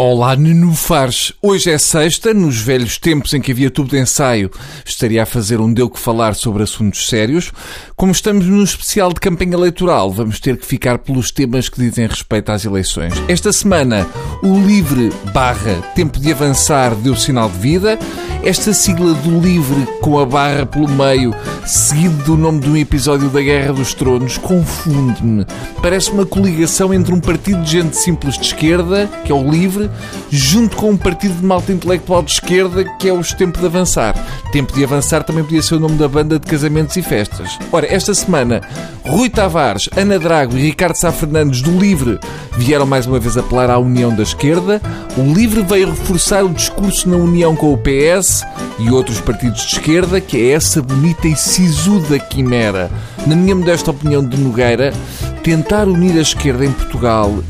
Olá, Nenufares! Hoje é sexta, nos velhos tempos em que havia tubo de ensaio, estaria a fazer um deu que falar sobre assuntos sérios. Como estamos num especial de campanha eleitoral, vamos ter que ficar pelos temas que dizem respeito às eleições. Esta semana, o livre barra tempo de avançar deu sinal de vida. Esta sigla do livre com a barra pelo meio, seguido do nome de um episódio da Guerra dos Tronos, confunde-me. Parece uma coligação entre um partido de gente simples de esquerda, que é o livre, junto com um partido de malta intelectual de esquerda, que é os Tempo de Avançar. Tempo de Avançar também podia ser o nome da banda de casamentos e festas. Ora, esta semana, Rui Tavares, Ana Drago e Ricardo Sá Fernandes do Livre vieram mais uma vez apelar à união da esquerda. O Livre veio reforçar o discurso na união com o PS e outros partidos de esquerda, que é essa bonita e sisuda quimera. Na minha modesta opinião de Nogueira, tentar unir a esquerda em Portugal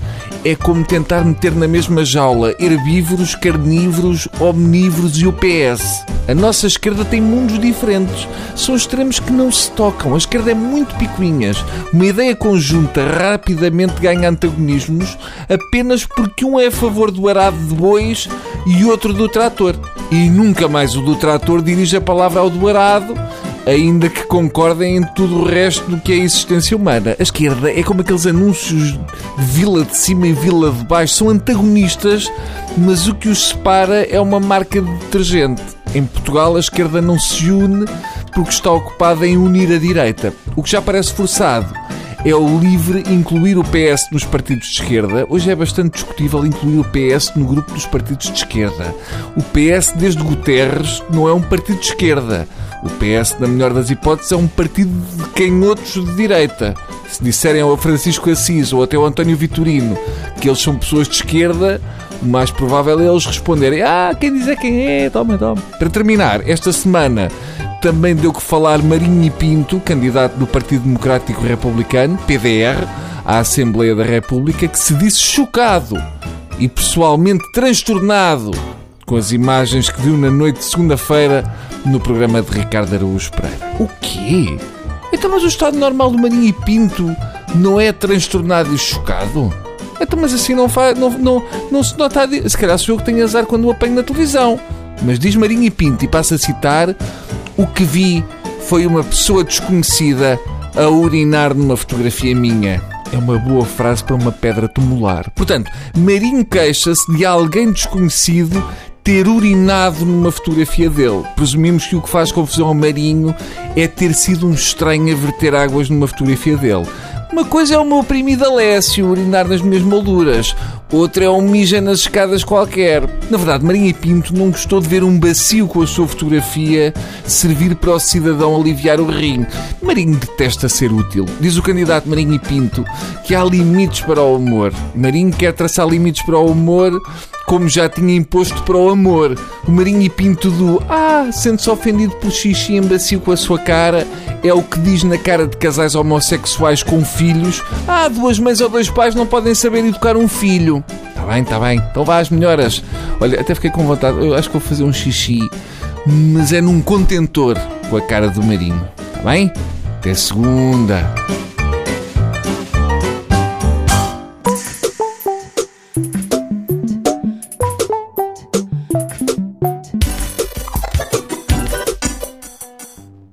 é como tentar meter na mesma jaula herbívoros, carnívoros, omnívoros e o PS. A nossa esquerda tem mundos diferentes. São extremos que não se tocam. A esquerda é muito picuinhas. Uma ideia conjunta rapidamente ganha antagonismos apenas porque um é a favor do arado de bois e outro do trator. E nunca mais o do trator dirige a palavra ao do arado ainda que concordem em tudo o resto do que é a existência humana. A esquerda é como aqueles anúncios de vila de cima e vila de baixo, são antagonistas, mas o que os separa é uma marca de detergente. Em Portugal, a esquerda não se une porque está ocupada em unir a direita, o que já parece forçado é o livre incluir o PS nos partidos de esquerda. Hoje é bastante discutível incluir o PS no grupo dos partidos de esquerda. O PS, desde Guterres, não é um partido de esquerda. O PS, na melhor das hipóteses, é um partido de canhotos de direita. Se disserem ao Francisco Assis ou até ao António Vitorino que eles são pessoas de esquerda, o mais provável é eles responderem: Ah, quem diz é quem é, toma, toma. Para terminar, esta semana também deu que falar Marinho e Pinto, candidato do Partido Democrático Republicano, PDR, à Assembleia da República, que se disse chocado e pessoalmente transtornado com as imagens que viu na noite de segunda-feira no programa de Ricardo Araújo Pereira. O quê? Então, mas o estado normal do Marinho e Pinto não é transtornado e chocado? Então, mas assim não, faz, não, não, não se nota. Se calhar sou eu que tenho azar quando o apanho na televisão. Mas diz Marinho e Pinto, e passa a citar: O que vi foi uma pessoa desconhecida a urinar numa fotografia minha. É uma boa frase para uma pedra tumular. Portanto, Marinho queixa-se de alguém desconhecido ter urinado numa fotografia dele. Presumimos que o que faz confusão ao Marinho é ter sido um estranho a verter águas numa fotografia dele. Uma coisa é o meu primo Alessio urinar nas minhas molduras, outra é um mija nas escadas qualquer. Na verdade, Marinha Pinto não gostou de ver um bacio com a sua fotografia servir para o cidadão aliviar o rim. Marinho detesta ser útil. Diz o candidato Marinho Pinto que há limites para o humor. Marinho quer traçar limites para o humor como já tinha imposto para o amor. O Marinho e Pinto do Ah, sente-se ofendido pelo xixi embacio com a sua cara, é o que diz na cara de casais homossexuais com filhos. Ah, duas mães ou dois pais não podem saber educar um filho. Está bem, está bem. Então vá às melhoras. Olha, até fiquei com vontade. Eu acho que vou fazer um xixi, mas é num contentor com a cara do Marinho. Está bem? Até segunda.